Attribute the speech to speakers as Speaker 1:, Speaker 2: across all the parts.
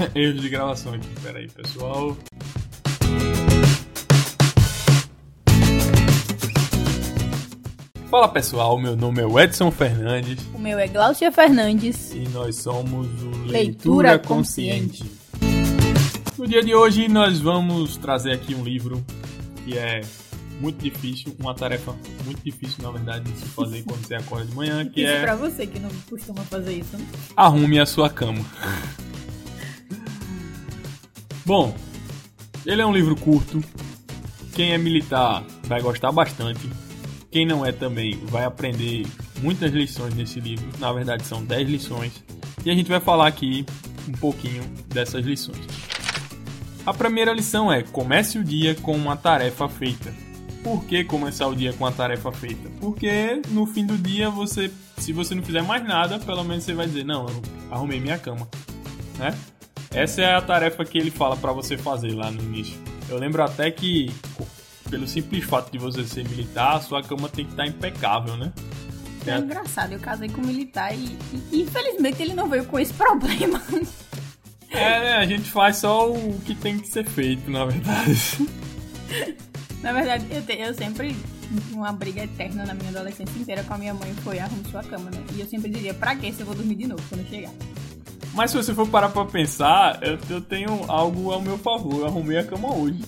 Speaker 1: Erro de gravação aqui, peraí, pessoal. Fala pessoal, meu nome é Edson Fernandes.
Speaker 2: O meu é Glaucia Fernandes.
Speaker 1: E nós somos o Leitura,
Speaker 2: Leitura
Speaker 1: Consciente. No dia de hoje nós vamos trazer aqui um livro que é muito difícil, uma tarefa muito difícil na verdade de se fazer quando você acorda de manhã, que
Speaker 2: isso
Speaker 1: é
Speaker 2: pra você que não costuma fazer isso, né?
Speaker 1: Arrume a sua cama. Bom, ele é um livro curto. Quem é militar vai gostar bastante. Quem não é também vai aprender muitas lições nesse livro. Na verdade, são 10 lições. E a gente vai falar aqui um pouquinho dessas lições. A primeira lição é: comece o dia com uma tarefa feita. Por que começar o dia com a tarefa feita? Porque no fim do dia você, se você não fizer mais nada, pelo menos você vai dizer: "Não, eu arrumei minha cama", né? Essa é a tarefa que ele fala para você fazer lá no início. Eu lembro até que pelo simples fato de você ser militar, a sua cama tem que estar impecável, né?
Speaker 2: É engraçado, eu casei com um militar e, e infelizmente ele não veio com esse problema.
Speaker 1: É, né? A gente faz só o que tem que ser feito, na verdade.
Speaker 2: Na verdade, eu, te, eu sempre. Uma briga eterna na minha adolescência inteira com a minha mãe foi arrume sua cama, né? E eu sempre dizia, pra que se eu vou dormir de novo quando chegar?
Speaker 1: Mas se você for parar pra pensar, eu, eu tenho algo ao meu favor. Eu arrumei a cama hoje.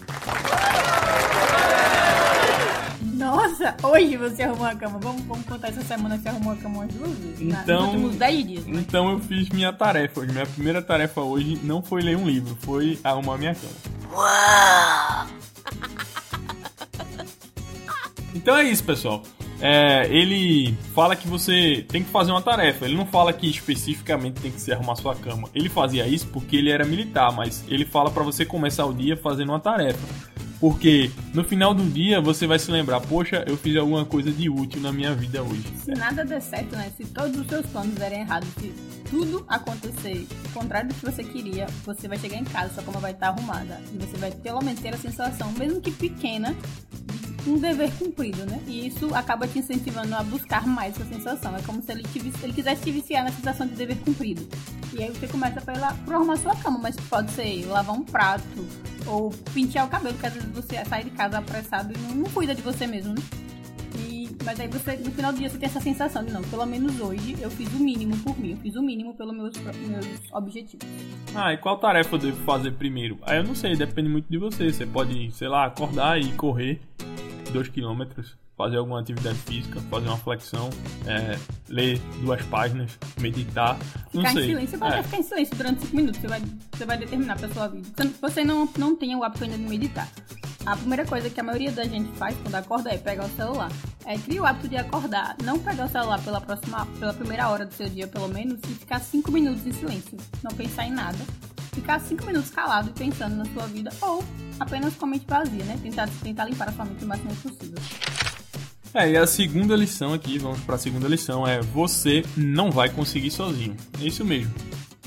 Speaker 2: Nossa, hoje você arrumou a cama. Vamos, vamos contar essa semana que você arrumou a cama umas duas vezes. na-
Speaker 1: Então-
Speaker 2: Nos últimos 10 dias. né?
Speaker 1: Então eu fiz minha tarefa hoje. Minha primeira tarefa hoje não foi ler um livro, foi arrumar minha cama. Então é isso, pessoal. É, ele fala que você tem que fazer uma tarefa. Ele não fala que especificamente tem que ser arrumar sua cama. Ele fazia isso porque ele era militar, mas ele fala pra você começar o dia fazendo uma tarefa. Porque no final do dia você vai se lembrar, poxa, eu fiz alguma coisa de útil na minha vida hoje.
Speaker 2: Se nada der certo, né? Se todos os seus planos derem errado, se tudo acontecer contrário do que você queria, você vai chegar em casa, sua cama vai estar arrumada. E você vai pelo menos ter a sensação, mesmo que pequena, um dever cumprido, né? E isso acaba te incentivando a buscar mais essa sensação. É como se ele, te, ele quisesse te viciar na sensação de dever cumprido. E aí você começa pela, por arrumar sua cama, mas pode ser lavar um prato ou pentear o cabelo, porque às vezes você sai de casa apressado e não, não cuida de você mesmo, né? E, mas aí você, no final do dia, você tem essa sensação de não, pelo menos hoje eu fiz o mínimo por mim, eu fiz o mínimo pelos meus, meus objetivos.
Speaker 1: Ah, e qual tarefa eu devo fazer primeiro? Ah, eu não sei, depende muito de você. Você pode, sei lá, acordar e correr 2 km, fazer alguma atividade física, fazer uma flexão, é, ler duas páginas, meditar. Não
Speaker 2: Ficar
Speaker 1: sei.
Speaker 2: em silêncio, você pode
Speaker 1: É.
Speaker 2: ficar em silêncio durante 5 minutos, você vai, você vai determinar pra sua vida. Você, você não, não tem o hábito ainda de meditar. A primeira coisa que a maioria da gente faz quando acorda é pegar o celular. É criar o hábito de acordar, não pegar o celular pela próxima, pela primeira hora do seu dia, pelo menos, e ficar 5 minutos em silêncio. Não pensar em nada. Ficar 5 minutos calado e pensando na sua vida, ou apenas com a mente vazia, né? Tentar, tentar limpar a sua mente o máximo possível.
Speaker 1: É, e a segunda lição aqui, vamos para a segunda lição, é você não vai conseguir sozinho. É isso mesmo.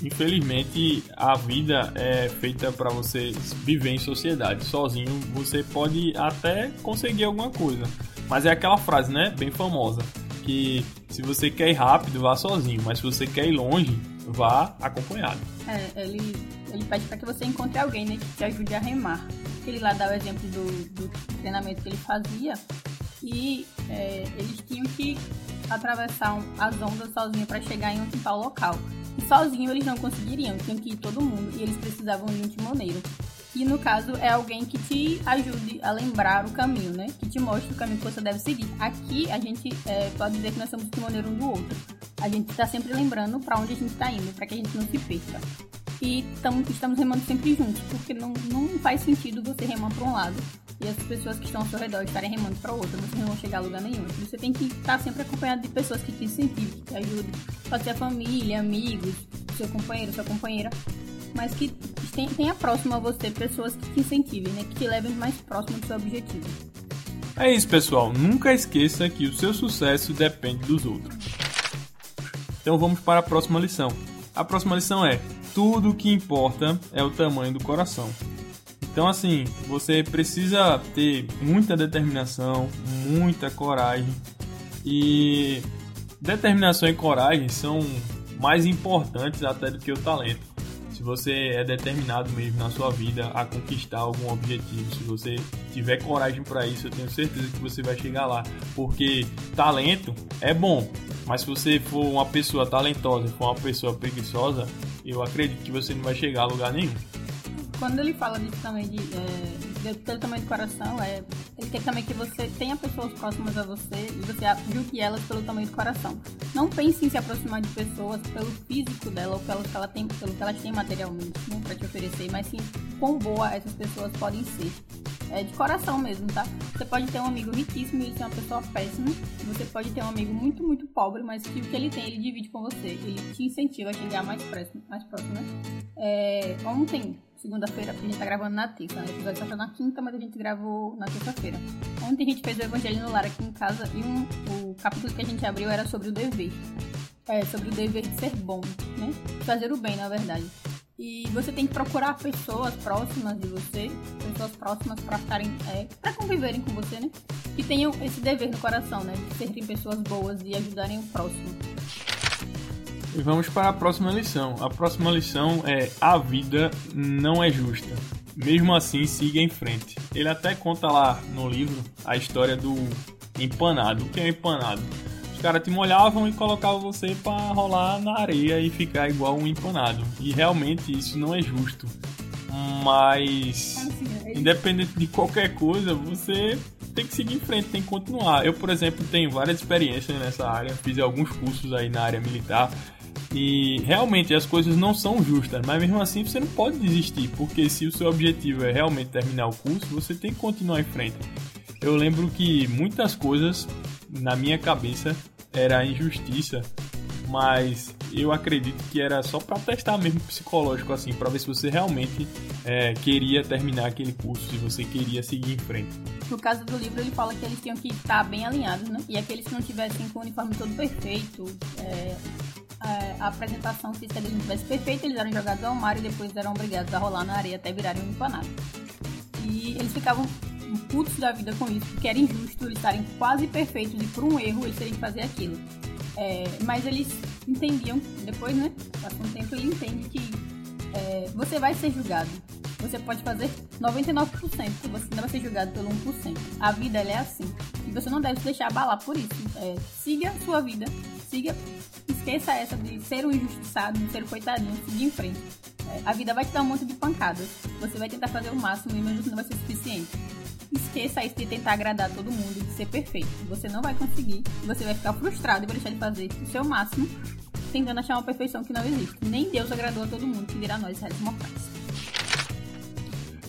Speaker 1: Infelizmente, a vida é feita para você viver em sociedade. Sozinho você pode até conseguir alguma coisa. Mas é aquela frase, né, bem famosa, que se você quer ir rápido, vá sozinho, mas se você quer ir longe, vá acompanhado.
Speaker 2: É, ele, ele pede para que você encontre alguém, né, que te ajude a remar. Ele lá dá o exemplo do, do treinamento que ele fazia e é, eles tinham que atravessar as ondas sozinhos para chegar em um tal local. E sozinho eles não conseguiriam, tinham que ir todo mundo e eles precisavam de um timoneiro. E no caso é alguém que te ajude a lembrar o caminho, né? Que te mostre o caminho que você deve seguir. Aqui a gente é, pode dizer que nós somos timoneiro um do outro. A gente está sempre lembrando para onde a gente está indo, para que a gente não se perca. E tam, estamos remando sempre juntos, porque não, não faz sentido você remar para um lado e as pessoas que estão ao seu redor estarem remando para o outro. Vocês não vão chegar a lugar nenhum. Você tem que estar sempre acompanhado de pessoas que te incentivem, que te ajudem. Pode ser a família, amigos, seu companheiro, sua companheira. Mas que tenha próximo a você pessoas que te incentivem, né? Que te levem mais próximo do seu objetivo.
Speaker 1: É isso, pessoal. Nunca esqueça que o seu sucesso depende dos outros. Então vamos para a próxima lição. A próxima lição é: tudo o que importa é o tamanho do coração. Então, assim, você precisa ter muita determinação, muita coragem. E determinação e coragem são mais importantes até do que o talento. Se você é determinado mesmo na sua vida a conquistar algum objetivo, se você tiver coragem para isso, eu tenho certeza que você vai chegar lá. Porque talento é bom, mas se você for uma pessoa talentosa, for uma pessoa preguiçosa, eu acredito que você não vai chegar a lugar nenhum.
Speaker 2: Quando ele fala disso também de, é, de, pelo tamanho do coração, é, ele quer também que você tenha pessoas próximas a você e você julgue elas pelo tamanho do coração. Não pense em se aproximar de pessoas pelo físico dela ou pelo que, ela tem, pelo que elas têm materialmente né, para te oferecer, mas sim quão boa essas pessoas podem ser. É de coração mesmo, tá? Você pode ter um amigo riquíssimo e ser uma pessoa péssima. Você pode ter um amigo muito, muito pobre, mas que o que ele tem, ele divide com você. Ele te incentiva a chegar mais próximo, mais próximo né? É, ontem, segunda-feira, a gente tá gravando na terça, né? O episódio tá na quinta, mas a gente gravou na terça-feira. Ontem a gente fez o Evangelho no Lar aqui em casa e um, o capítulo que a gente abriu era sobre o dever. É, sobre o dever de ser bom, né? Fazer o bem, na verdade. E você tem que procurar pessoas próximas de você, pessoas próximas para estarem, é, para conviverem com você, né? Que tenham esse dever no coração, né? De serem pessoas boas e ajudarem o próximo.
Speaker 1: E vamos para a próxima lição. A próxima lição é: a vida não é justa. Mesmo assim, siga em frente. Ele até conta lá no livro a história do empanado. O que é empanado? Caras te molhavam e colocavam você para rolar na areia e ficar igual um empanado. E realmente isso não é justo. Mas independente de qualquer coisa, você tem que seguir em frente, tem que continuar. Eu, por exemplo, tenho várias experiências nessa área, fiz alguns cursos aí na área militar e realmente as coisas não são justas, mas mesmo assim você não pode desistir, porque se o seu objetivo é realmente terminar o curso, você tem que continuar em frente. Eu lembro que muitas coisas na minha cabeça era injustiça, mas eu acredito que era só para testar mesmo psicológico assim, para ver se você realmente é, queria terminar aquele curso, se você queria seguir em frente.
Speaker 2: No caso do livro ele fala que eles tinham que estar bem alinhados, né? E aqueles que não tivessem com o uniforme todo perfeito, é, a apresentação física deles não tivesse perfeita, eles eram jogados ao mar e depois eram obrigados a rolar na areia até virarem um empanado. E eles ficavam putos da vida com isso, porque era injusto eles estarem quase perfeitos e por um erro eles terem que fazer aquilo. É, mas eles entendiam, depois, né? Passa um tempo ele entende que é, você vai ser julgado. Você pode fazer 99%, você não vai ser julgado pelo 1%. A vida é assim. E você não deve se deixar abalar por isso. É, siga a sua vida, siga, esqueça essa de ser um injustiçado, de ser um coitadinho, siga em frente. É, a vida vai te dar um monte de pancadas. Você vai tentar fazer o máximo e mesmo não vai ser suficiente. Esqueça isso de tentar agradar todo mundo, de ser perfeito. Você não vai conseguir. Você vai ficar frustrado e vai deixar de fazer o seu máximo, tentando achar uma perfeição que não existe. Nem Deus agradou a todo mundo, que dirá nós, réis mortais.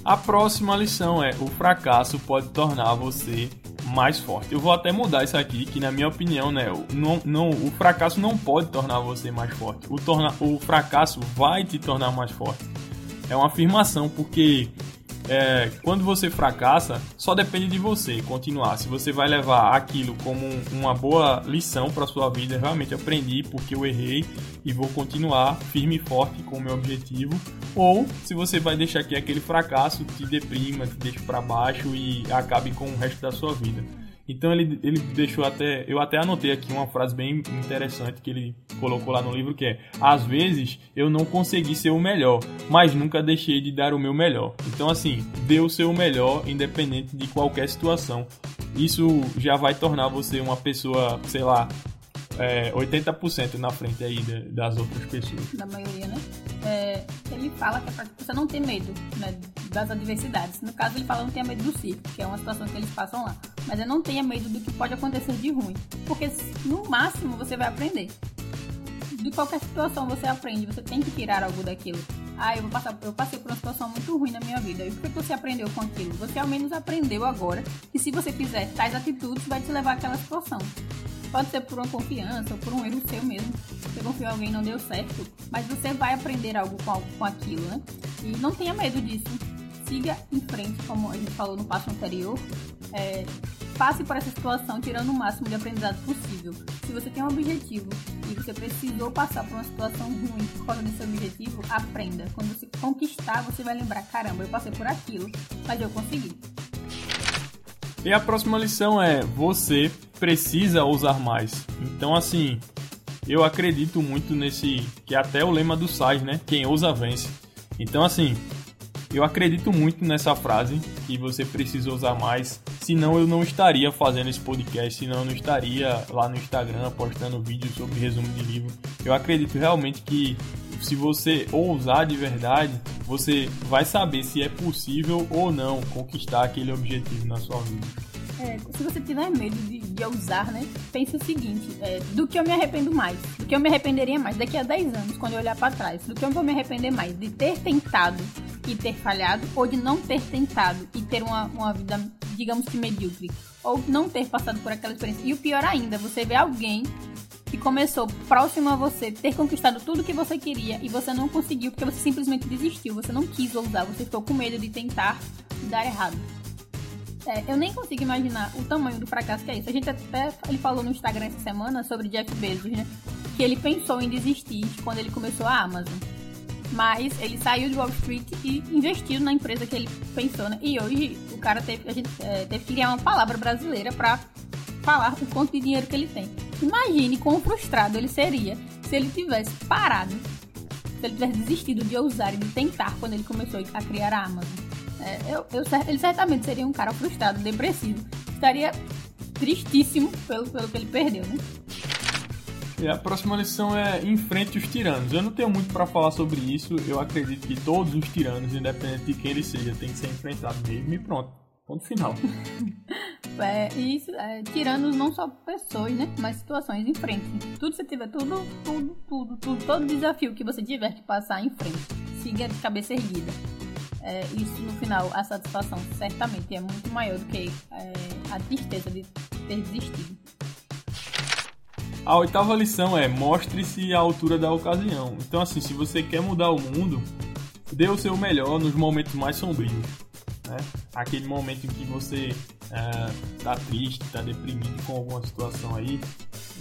Speaker 1: A próxima lição é: o fracasso pode tornar você mais forte. Eu vou até mudar isso aqui, que na minha opinião, né, não, não, o fracasso não pode tornar você mais forte. O, torna, o fracasso vai te tornar mais forte. É uma afirmação, porque é, quando você fracassa, só depende de você continuar. Se você vai levar aquilo como uma boa lição para sua vida, realmente aprendi porque eu errei e vou continuar firme e forte com o meu objetivo, ou se você vai deixar que aquele fracasso te deprima, te deixe para baixo e acabe com o resto da sua vida. Então ele, ele deixou até. Eu até anotei aqui uma frase bem interessante que ele colocou lá no livro que é: Às vezes eu não consegui ser o melhor, mas nunca deixei de dar o meu melhor. Então, assim, dê o seu melhor, independente de qualquer situação. Isso já vai tornar você uma pessoa, sei lá, é, 80% na frente aí das outras pessoas.
Speaker 2: Da maioria, né? É, ele fala que é pra você não ter medo né, das adversidades. No caso, ele fala não tenha medo do circo, que é uma situação que eles passam lá. Mas é não tenha medo do que pode acontecer de ruim. Porque no máximo você vai aprender. De qualquer situação você aprende, você tem que tirar algo daquilo. Ah, eu vou passar, eu passei por uma situação muito ruim na minha vida. E o que você aprendeu com aquilo? Você ao menos aprendeu agora que se você fizer tais atitudes, vai te levar àquela situação. Pode ser por uma confiança ou por um erro seu mesmo. Você confiou em alguém e não deu certo. Mas você vai aprender algo com, com aquilo, né? E não tenha medo disso. Siga em frente, como a gente falou no passo anterior. É, passe por essa situação tirando o máximo de aprendizado possível. Se você tem um objetivo e você precisou passar por uma situação ruim por causa desse objetivo, aprenda. Quando você conquistar, você vai lembrar: caramba, eu passei por aquilo, mas eu consegui.
Speaker 1: E a próxima lição é: você precisa usar mais. Então, assim, eu acredito muito nesse. que é até o lema do SAIS, né? Quem ousa vence. Então, assim, eu acredito muito nessa frase que você precisa usar mais, senão eu não estaria fazendo esse podcast, senão eu não estaria lá no Instagram postando vídeos sobre resumo de livro. Eu acredito realmente que se você ousar de verdade, você vai saber se é possível ou não conquistar aquele objetivo na sua vida.
Speaker 2: É, se você tiver medo de, de ousar, né? Pense o seguinte: é, do que eu me arrependo mais? Do que eu me arrependeria mais daqui a 10 anos, quando eu olhar para trás? Do que eu vou me arrepender mais? De ter tentado e ter falhado, ou de não ter tentado e ter uma, uma vida, digamos que medíocre? Ou não ter passado por aquela experiência? E o pior ainda, você vê alguém que começou próximo a você, ter conquistado tudo que você queria e você não conseguiu porque você simplesmente desistiu, você não quis ousar, você ficou com medo de tentar e dar errado. É, eu nem consigo imaginar o tamanho do fracasso que é isso. A gente até ele falou no Instagram essa semana sobre Jeff Bezos, né? Que ele pensou em desistir quando ele começou a Amazon. Mas ele saiu de Wall Street e investiu na empresa que ele pensou, né? E hoje o cara teve, a gente, é, teve que criar uma palavra brasileira para falar o quanto de dinheiro que ele tem. Imagine quão frustrado ele seria se ele tivesse parado, se ele tivesse desistido de ousar e de tentar quando ele começou a criar a Amazon. É, eu, eu, ele certamente seria um cara frustrado, depressivo. Estaria tristíssimo pelo, pelo que ele perdeu, né?
Speaker 1: E a próxima lição é enfrente os tiranos. Eu não tenho muito para falar sobre isso. Eu acredito que todos os tiranos, independente de quem ele seja, tem que ser enfrentado mesmo. E pronto. Ponto final.
Speaker 2: é, isso, é, tiranos não só pessoas, né? Mas situações em frente. Tudo que você tiver, tudo, tudo, tudo, tudo, todo desafio que você tiver que passar em frente. Siga de cabeça erguida é, isso no final, a satisfação certamente é muito maior do que é, a tristeza de ter desistido.
Speaker 1: A oitava lição é mostre-se à altura da ocasião. Então, assim, se você quer mudar o mundo, dê o seu melhor nos momentos mais sombrios. Né? Aquele momento em que você é, tá triste, tá deprimido com alguma situação aí,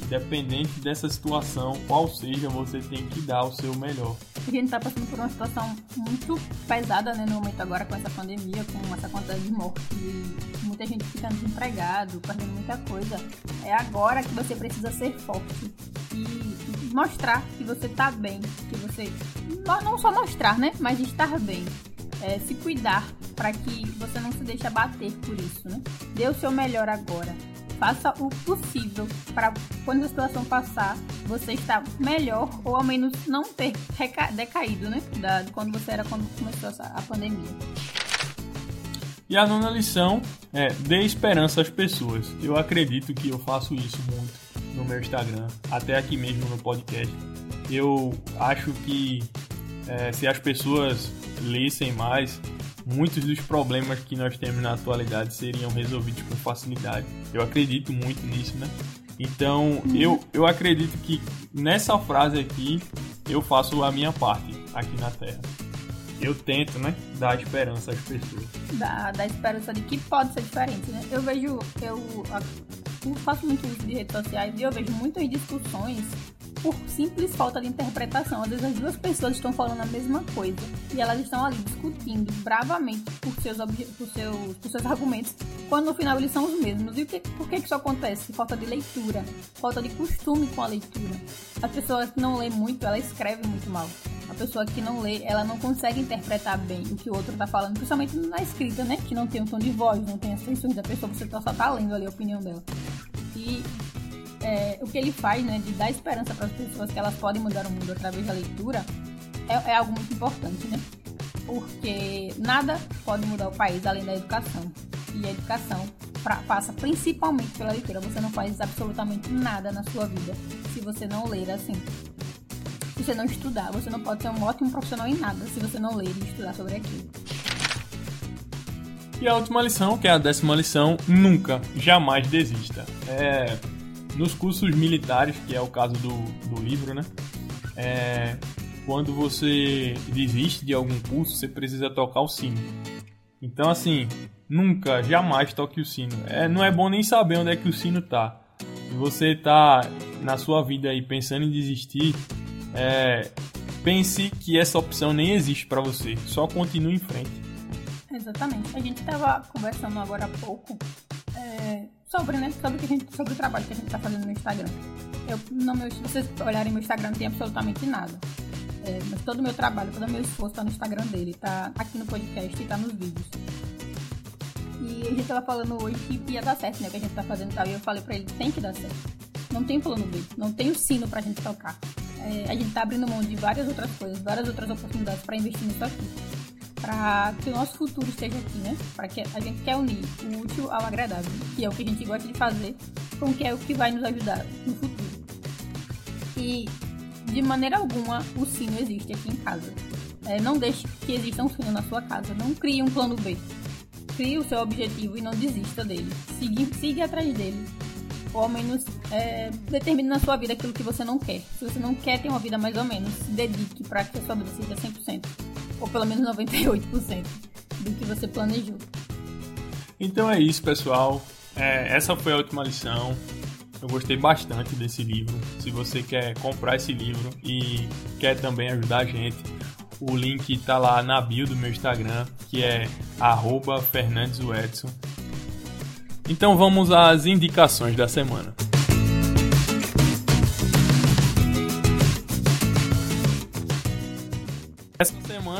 Speaker 1: independente dessa situação, qual seja, você tem que dar o seu melhor.
Speaker 2: A gente tá passando por uma situação muito pesada, né, no momento agora com essa pandemia, com essa quantidade de mortes, muita gente ficando desempregado, perdendo muita coisa. É agora que você precisa ser forte e mostrar que você tá bem, que você não só mostrar, né, mas estar bem. É, se cuidar para que você não se deixe abater por isso, né? Dê o seu melhor agora faça o possível para quando a situação passar, você estar melhor ou ao menos não ter decaído, né? Da, de quando você era quando começou a pandemia.
Speaker 1: E a nona lição é dê esperança às pessoas. Eu acredito que eu faço isso muito no meu Instagram, até aqui mesmo no podcast. Eu acho que é, se as pessoas lessem mais, muitos dos problemas que nós temos na atualidade seriam resolvidos com facilidade. Eu acredito muito nisso, né? Então, uhum. eu, eu acredito que nessa frase aqui eu faço a minha parte aqui na Terra. Eu tento, né, dar esperança às pessoas.
Speaker 2: Dar, dar esperança de que pode ser diferente, né? Eu vejo, eu, eu faço muito uso de redes sociais e eu vejo muitas discussões por simples falta de interpretação. Às vezes as duas pessoas estão falando a mesma coisa e elas estão ali discutindo bravamente por seus, por seus, por seus argumentos, quando no final eles são os mesmos. E o que, por que isso acontece? Falta de leitura, falta de costume com a leitura. As pessoas que não lê muito, ela escreve muito mal. A pessoa que não lê, ela não consegue interpretar bem o que o outro está falando, principalmente na escrita, né? Que não tem um tom de voz, não tem as tensões da pessoa, você só tá lendo ali a opinião dela. E é, o que ele faz, né, de dar esperança para as pessoas que elas podem mudar o mundo através da leitura, é, é algo muito importante, né? Porque nada pode mudar o país além da educação. E a educação pra, passa principalmente pela leitura. Você não faz absolutamente nada na sua vida se você não ler assim. Se você não estudar, você não pode ser um ótimo profissional em nada se você não ler e estudar sobre aquilo.
Speaker 1: E a última lição, que é a décima lição, nunca, jamais desista. É, nos cursos militares, que é o caso do, do livro, né? É, quando você desiste de algum curso, você precisa tocar o sino. Então, assim, nunca, jamais toque o sino. É, não é bom nem saber onde é que o sino tá. Se você tá na sua vida aí pensando em desistir, é, pense que essa opção nem existe para você. Só continue em frente.
Speaker 2: Exatamente. A gente estava conversando agora há pouco é, sobre, né? Sobre, que a gente, sobre o trabalho que a gente tá fazendo no Instagram. Eu, no meu, se vocês olharem meu Instagram, não tem absolutamente nada. É, mas todo o meu trabalho, todo o meu esforço tá no Instagram dele, tá aqui no podcast e tá nos vídeos. E a gente tava falando hoje que ia dar certo, né? O que a gente tá fazendo e tal. E eu falei pra ele, tem que dar certo. Não tem plano B, não tem o sino pra gente tocar. É, a gente tá abrindo mão de várias outras coisas, várias outras oportunidades para investir nisso aqui. Pra que o nosso futuro esteja aqui, né? Pra que a gente quer unir o útil ao agradável, que é o que a gente gosta de fazer, com o que é o que vai nos ajudar no futuro. E de maneira alguma o sino existe aqui em casa. É, não deixe que exista um sino na sua casa. Não crie um plano B. Crie o seu objetivo e não desista dele. Siga, siga atrás dele. Ou ao menos é, determine na sua vida aquilo que você não quer. Se você não quer ter uma vida mais ou menos, se dedique para que a sua vida seja 100%. Ou pelo menos 98% do que você planejou.
Speaker 1: Então é isso, pessoal. É, essa foi a última lição. Eu gostei bastante desse livro. Se você quer comprar esse livro e quer também ajudar a gente, o link está lá na bio do meu Instagram, que é @fernandeswedson. Então vamos às indicações da semana.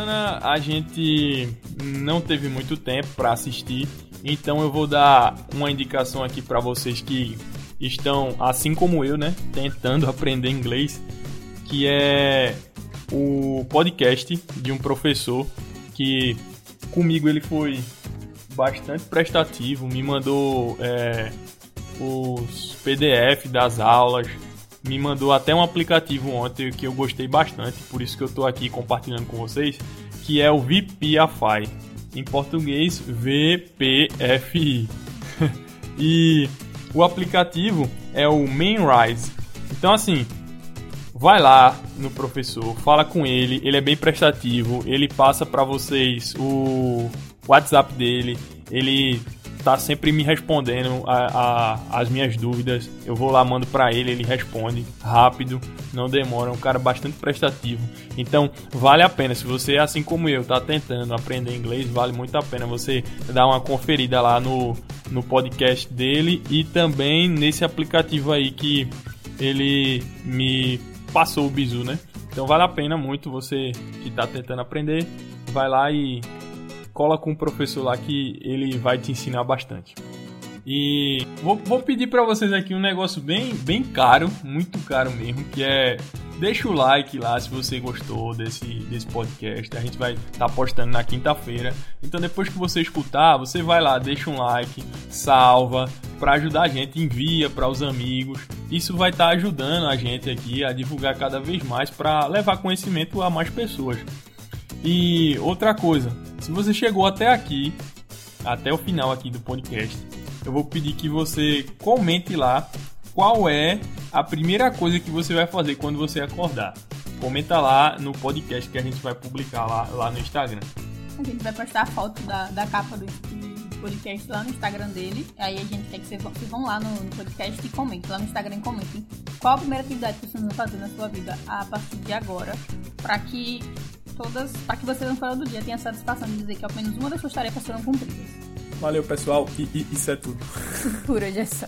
Speaker 1: Semana a gente não teve muito tempo para assistir, então eu vou dar uma indicação aqui para vocês que estão, assim como eu, né, tentando aprender inglês, que é o podcast de um professor que comigo ele foi bastante prestativo, me mandou é, os PDF das aulas, me mandou até um aplicativo ontem que eu gostei bastante, por isso que eu estou aqui compartilhando com vocês, que é o VPFI, em português VPFI. e o aplicativo é o Mainrise. Então assim, vai lá no professor, fala com ele, ele é bem prestativo, ele passa para vocês o WhatsApp dele, ele tá sempre me respondendo a, a, as minhas dúvidas. Eu vou lá, mando para ele, ele responde rápido, não demora, é um cara bastante prestativo. Então, vale a pena. Se você, assim como eu, tá tentando aprender inglês, vale muito a pena você dar uma conferida lá no, no podcast dele e também nesse aplicativo aí que ele me passou o bizu, né? Então vale a pena muito você que está tentando aprender, vai lá e cola com um professor lá que ele vai te ensinar bastante. E vou, vou pedir para vocês aqui um negócio bem, bem caro, muito caro mesmo, que é deixa o like lá se você gostou desse, desse podcast. A gente vai estar tá postando na quinta-feira. Então depois que você escutar, você vai lá, deixa um like, salva para ajudar a gente, envia para os amigos. Isso vai estar tá ajudando a gente aqui a divulgar cada vez mais para levar conhecimento a mais pessoas. E outra coisa, se você chegou até aqui, até o final aqui do podcast, eu vou pedir que você comente lá qual é a primeira coisa que você vai fazer quando você acordar. Comenta lá no podcast que a gente vai publicar lá, lá no Instagram.
Speaker 2: A gente vai postar a foto da, da capa do, podcast lá no Instagram dele. Aí a gente quer que vocês, vão lá no, no, podcast e comentem. Lá no Instagram comentem qual a primeira atividade que vocês vão fazer na sua vida a partir de agora. Para que todas. para que você no final do dia tenha a satisfação de dizer que ao menos uma das suas tarefas foram cumpridas.
Speaker 1: Valeu, pessoal. E, e isso é tudo.
Speaker 2: Por hoje é só.